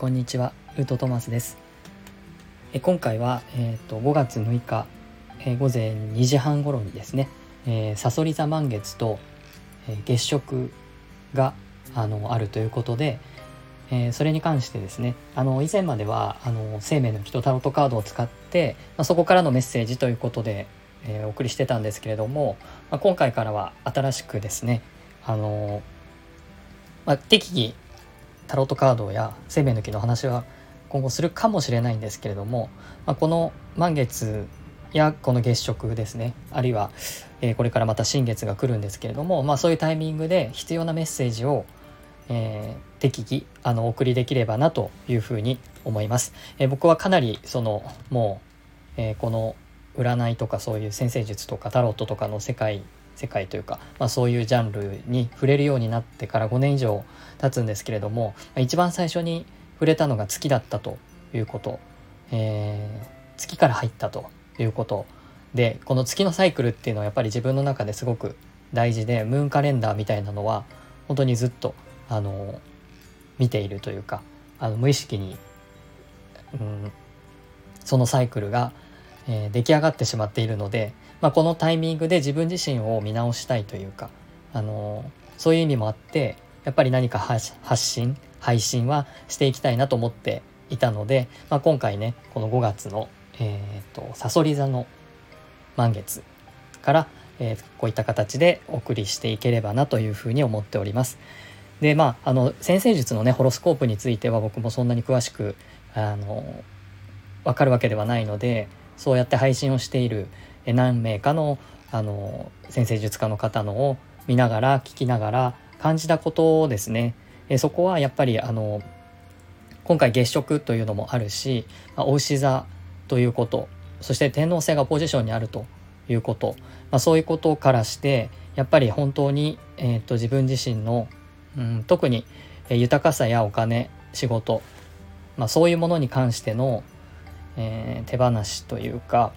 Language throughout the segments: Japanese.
こんにちは、ウートトマスです。え今回は、えーと、5月6日、え、午前2時半頃にですね、えー、サソリ座満月と、えー、月食があのあるということで、え、それに関してですねあの以前まではあの生命の人タロットカードを使って、まあ、そこからのメッセージということで、え、お送りしてたんですけれども、まあ、今回からは新しくですねあの、まあ、適宜タロットカードや生命の木の話は今後するかもしれないんですけれども、まあ、この満月やこの月食ですねあるいは、えー、これからまた新月が来るんですけれども、まあ、そういうタイミングで必要なメッセージを、えー、適宜あのお送りできればなというふうに思います。えー、僕はかなりそのもう、えこの占いとかそういう先生術とかタロットとかの世界世界というか、まあ、そういうジャンルに触れるようになってから5年以上経つんですけれども一番最初に触れたのが月だったということ、えー、月から入ったということでこの月のサイクルっていうのはやっぱり自分の中ですごく大事でムーンカレンダーみたいなのは本当にずっとあの見ているというかあの無意識に、うん、そのサイクルが、えー、出来上がってしまっているのでまあ、このタイミングで自分自身を見直したいというか、あのそういう意味もあってやっぱり何か発信配信はしていきたいなと思っていたので、まあ、今回ねこの5月の、えーと、さそり座の満月から、えー、こういった形でお送りしていければなというふうに思っております。でまああの先生術のねホロスコープについては僕もそんなに詳しくあの分かるわけではないのでそうやって配信をしている何名かのあの先生術家の方のを見ながら聞きながら感じたことですね。えそこはやっぱりあの今回月食というのもあるしお牛座ということそして天皇星がポジションにあるということ、まあ、そういうことからしてやっぱり本当に、えーと、自分自身の、うん、特に豊かさやお金仕事、まあ、そういうものに関しての、えー、手放しというか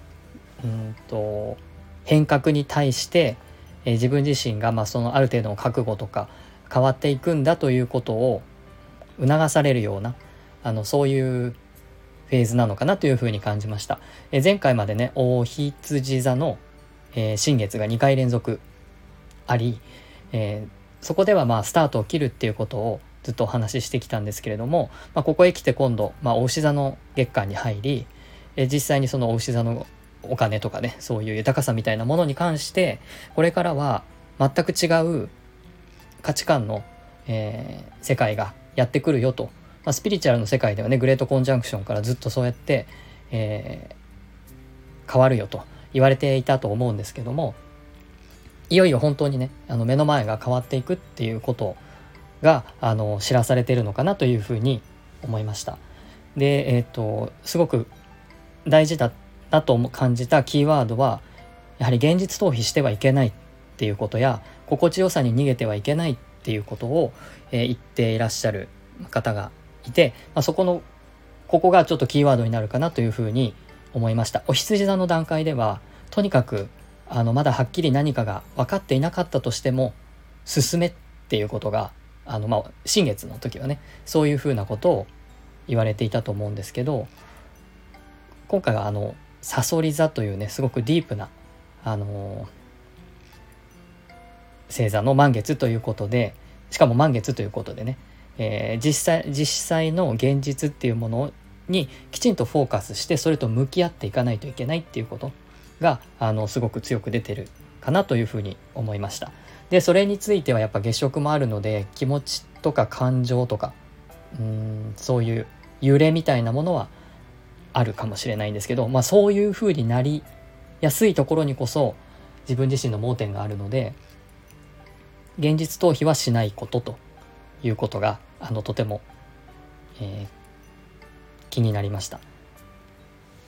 うんと変革に対して、えー、自分自身が、まあ、そのある程度の覚悟とか変わっていくんだということを促されるようなあのそういうフェーズなのかなというふうに感じました。え、前回までね大羊座の、えー、新月が2回連続あり、えー、そこではまあスタートを切るっていうことをずっとお話ししてきたんですけれども、まあ、ここへ来て今度、まあ、お牛座の月間に入り、え実際にそのお牛座のお金とかねそういう豊かさみたいなものに関してこれからは全く違う価値観の、えー、世界がやってくるよと、まあ、スピリチュアルの世界ではねグレートコンジャンクションからずっとそうやって、えー、変わるよと言われていたと思うんですけどもいよいよ本当にねあの目の前が変わっていくっていうことがあの知らされてるのかなというふうに思いました。でえっ、ー、とすごく大事だだと感じたキーワードはやはり現実逃避してはいけないっていうことや心地よさに逃げてはいけないっていうことを、えー、言っていらっしゃる方がいて、まあ、そこのここがちょっとキーワードになるかなというふうに思いました。お羊座の段階ではとにかくあのまだはっきり何かが分かっていなかったとしても進めっていうことがあのまあ新月の時はねそういうふうなことを言われていたと思うんですけど今回はあのさそり座というねすごくディープなあの星座の満月ということでしかも満月ということでね、えー、実際実際の現実っていうものにきちんとフォーカスしてそれと向き合っていかないといけないっていうことがあのすごく強く出てるかなというふうに思いました。でそれについてはやっぱ月食もあるので気持ちとか感情とかうんそういう揺れみたいなものはあるかもしれないんですけど、まあ、そういうふうになりやすいところにこそ自分自身の盲点があるので現実逃避はしないことということがあのとても、えー、気になりました。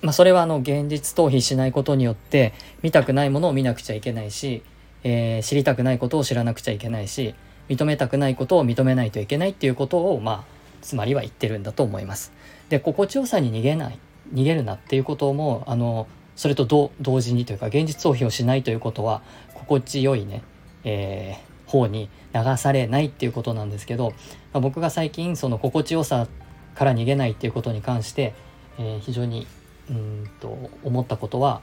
まあ、それはあの現実逃避しないことによって見たくないものを見なくちゃいけないし、えー、知りたくないことを知らなくちゃいけないし認めたくないことを認めないといけないっていうことをまあつまりは言ってるんだと思います。で心地よさに逃げない逃げるなっていうこともあのそれと同時にというか現実逃避をしないということは心地よいね、えー、方に流されないっていうことなんですけど、まあ、僕が最近その心地よさから逃げないっていうことに関して、えー、非常にうんと思ったことは、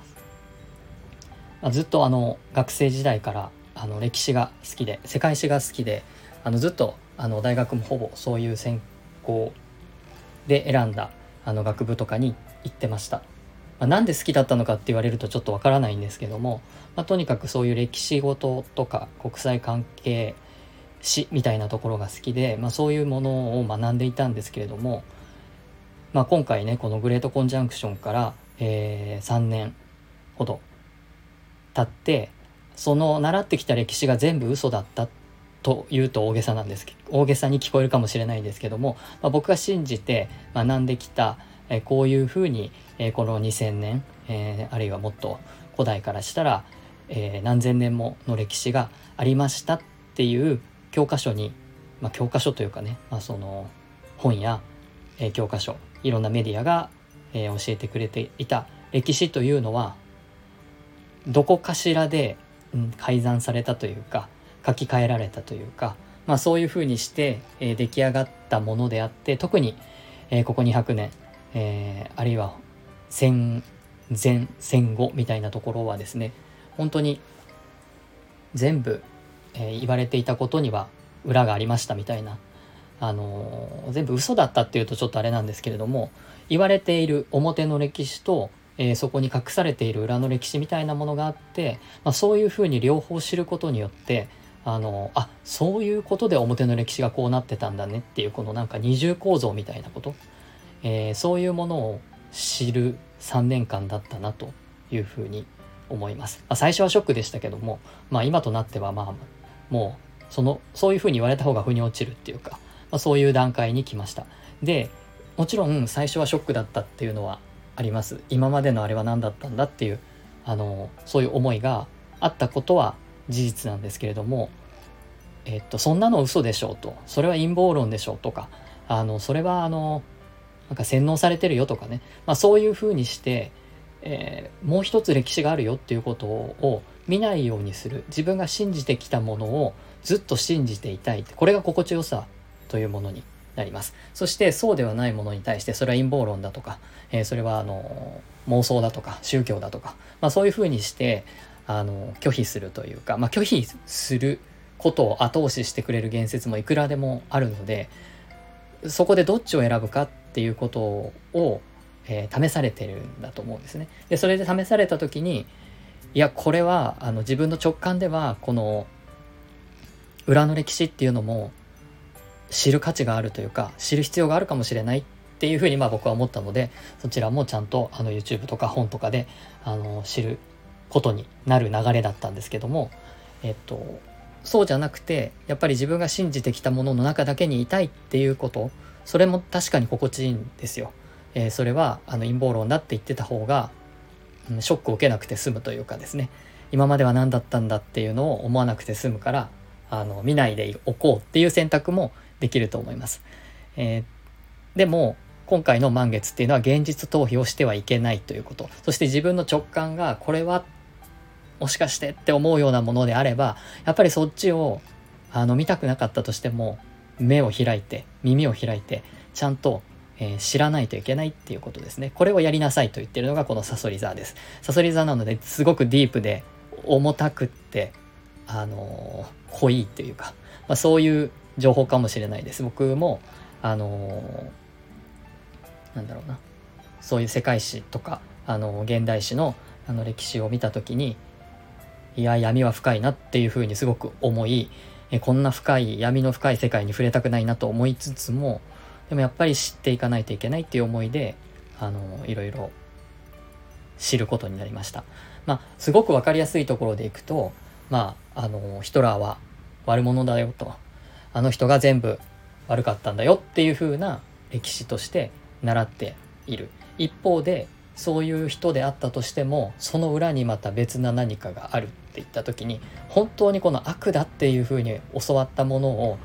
まあ、ずっとあの学生時代からあの歴史が好きで世界史が好きであのずっとあの大学もほぼそういう専攻で選んだあの学部とかに行ってました。まあ、なんで好きだったのかって言われるとちょっとわからないんですけども、まあ、とにかくそういう歴史ごとか国際関係史みたいなところが好きで、まあ、そういうものを学んでいたんですけれども、まあ、今回ねこのグレートコンジャンクションから、えー、3年ほど経ってその習ってきた歴史が全部嘘だったというと大げさなんです大げさに聞こえるかもしれないんですけども、まあ、僕が信じて学んできた、え、こういうふうに、え、この2000年、え、あるいはもっと古代からしたら、え、何千年もの歴史がありましたっていう教科書に、まあ、教科書というかね、まあ、その本や、え、教科書いろんなメディアが、え、教えてくれていた歴史というのはどこかしらで、うん、改ざんされたというか書き換えられたというか、まあ、そういうふうにして、えー、出来上がったものであって特に、えー、ここ200年、えー、あるいは戦前戦後みたいなところはですね本当に全部、えー、言われていたことには裏がありましたみたいな。あのー、全部嘘だったっていうとちょっとあれなんですけれども言われている表の歴史と、えー、そこに隠されている裏の歴史みたいなものがあって、まあ、そういうふうに両方知ることによってあのあそういうことで表の歴史がこうなってたんだねっていうこのなんか二重構造みたいなこと、えー、そういうものを知る3年間だったなというふうに思います、まあ、最初はショックでしたけども、まあ、今となってはまあもうそのそういうふうに言われた方が腑に落ちるっていうかまあ、そういう段階に来ました。でもちろん最初はショックだったっていうのはあります。今までのあれは何だったんだっていうあのそういう思いがあったことは事実なんですけれどもえっとそんなの嘘でしょうと。それは陰謀論でしょうとかあのそれはあのなんか洗脳されてるよとかね、まあ、そういうふうにして、えー、もう一つ歴史があるよっていうことを見ないようにする。自分が信じてきたものをずっと信じていたいこれが心地よさというものになります。そしてそうではないものに対してそれは陰謀論だとか、えー、それはあの妄想だとか宗教だとか、まあ、そういうふうにしてあの拒否するというか、まあ、拒否することを後押ししてくれる言説もいくらでもあるのでそこでどっちを選ぶかっっていうことを、えー、試されてるんだと思うんですね。でそれで試された時にいやこれはあの自分の直感ではこの裏の歴史っていうのも知る価値があるというか知る必要があるかもしれないっていうふうにまあ僕は思ったのでそちらもちゃんとあの YouTube とか本とかであの知ることになる流れだったんですけどもえっとそうじゃなくてやっぱり自分が信じてきたものの中だけにいたいっていうことそれも確かに心地いいんですよ。えー、それはあの陰謀論だって言ってた方が、うん、ショックを受けなくて済むというかですね今までは何だったんだっていうのを思わなくて済むからあの見ないでおこうっていう選択もできると思います。えー、でも今回の満月っていうのは現実逃避をしてはいけないということそして自分の直感がこれはもしかしてって思うようなものであればやっぱりそっちをあの見たくなかったとしても目を開いて耳を開いてちゃんと、えー、知らないといけないっていうことですね。これをやりなさいと言ってるのがこのサソリ座です。サソリ座なのですごくディープで重たくってあのー、濃いっていうか、まあ、そういう情報かもしれないです。僕も、あのー、なんだろうな、そういう世界史とか、あの、現代史のあの歴史を見た時に、いや、闇は深いなっていうふうにすごく思い、えこんな深い、闇の深い世界に触れたくないなと思いつつも、でもやっぱり知っていかないといけないっていう思いで、あの、いろいろ知ることになりました。まあ、すごく分かりやすいところでいくと、まあ、あのヒトラーは悪者だよと。あの人が全部悪かったんだよっていう風な歴史として習っている一方でそういう人であったとしてもその裏にまた別な何かがあるって言った時に本当にこの悪だっていう風に教わったものを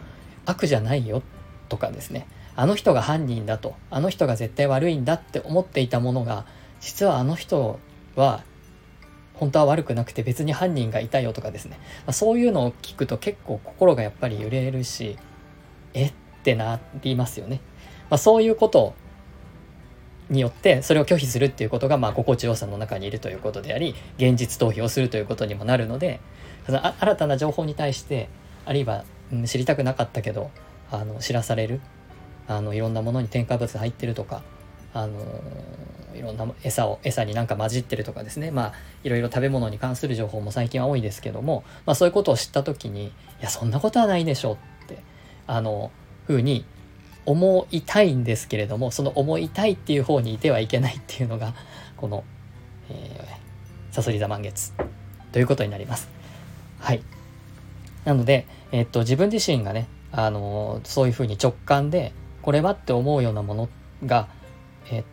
悪じゃないよとかですね。あの人が犯人だとあの人が絶対悪いんだって思っていたものが実はあの人は本当は悪くなくて別に犯人がいたよとかですね、まあ、そういうのを聞くと結構心がやっぱり揺れるしえ？ってなりますよね。まあ、そういうことによってそれを拒否するっていうことがまあ心地よさの中にいるということであり現実逃避をするということにもなるのでその新たな情報に対してあるいは、うん、知りたくなかったけどあの知らされるあのいろんなものに添加物入ってるとかあのいろんな餌を餌になんか混じってるとかですね。まあいろいろ食べ物に関する情報も最近は多いですけども、まあ、そういうことを知った時にいやそんなことはないでしょうってあのふうに思いたいんですけれどもその思いたいっていう方にいてはいけないっていうのが この、えー、サソリ座満月ということになります。はいなので、えー、っと自分自身がねあのそういうふうに直感でこれはって思うようなものがえっ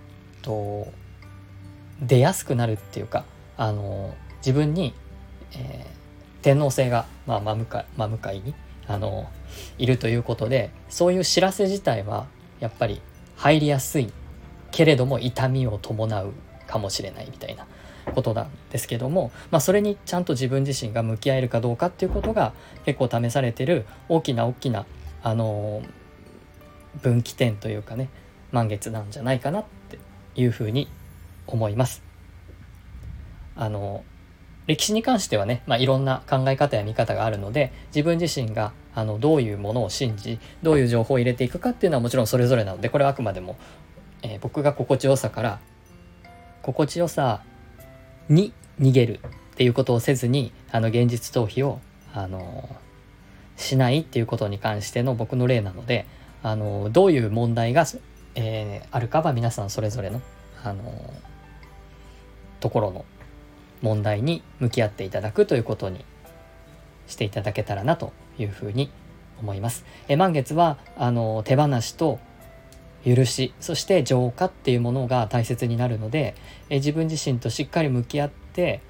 と出やすくなるっていうかあの自分に、えー、天皇制が、まあ、真向か真向かいにあのいるということでそういう知らせ自体はやっぱり入りやすいけれども痛みを伴うかもしれないみたいなことなんですけども、まあ、それにちゃんと自分自身が向き合えるかどうかっていうことが結構試されてる大きな大きなあの分岐点というかね満月なんじゃないかなっていうふうに思います。あの歴史に関してはね、まあ、いろんな考え方や見方があるので自分自身があのどういうものを信じどういう情報を入れていくかっていうのはもちろんそれぞれなのでこれはあくまでも、えー、僕が心地よさから心地よさに逃げるっていうことをせずにあの現実逃避をあのしないっていうことに関しての僕の例なのであのどういう問題がえー、あるかは皆さんそれぞれの、あのところの問題に向き合っていただくということにしていただけたらなというふうに思います。え満月はあの手放しと許しそして浄化っていうものが大切になるのでえ自分自身としっかり向き合って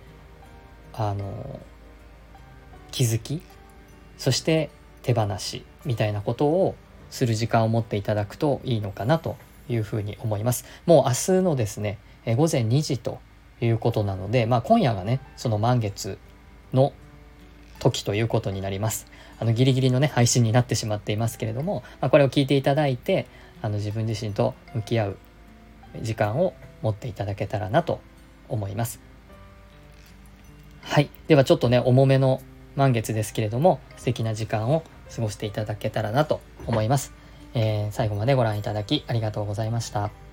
あの気づきそして手放しみたいなことをする時間を持っていただくといいのかなというふうに思います。もう明日のですね、え午前2時ということなので、まあ、今夜がね、その満月の時ということになります。あのギリギリのね配信になってしまっていますけれども、まあ、これを聞いていただいてあの自分自身と向き合う時間を持っていただけたらなと思います。はい。ではちょっとね、重めの満月ですけれども、素敵な時間を過ごしていただけたらなと思います。えー、最後までご覧いただきありがとうございました。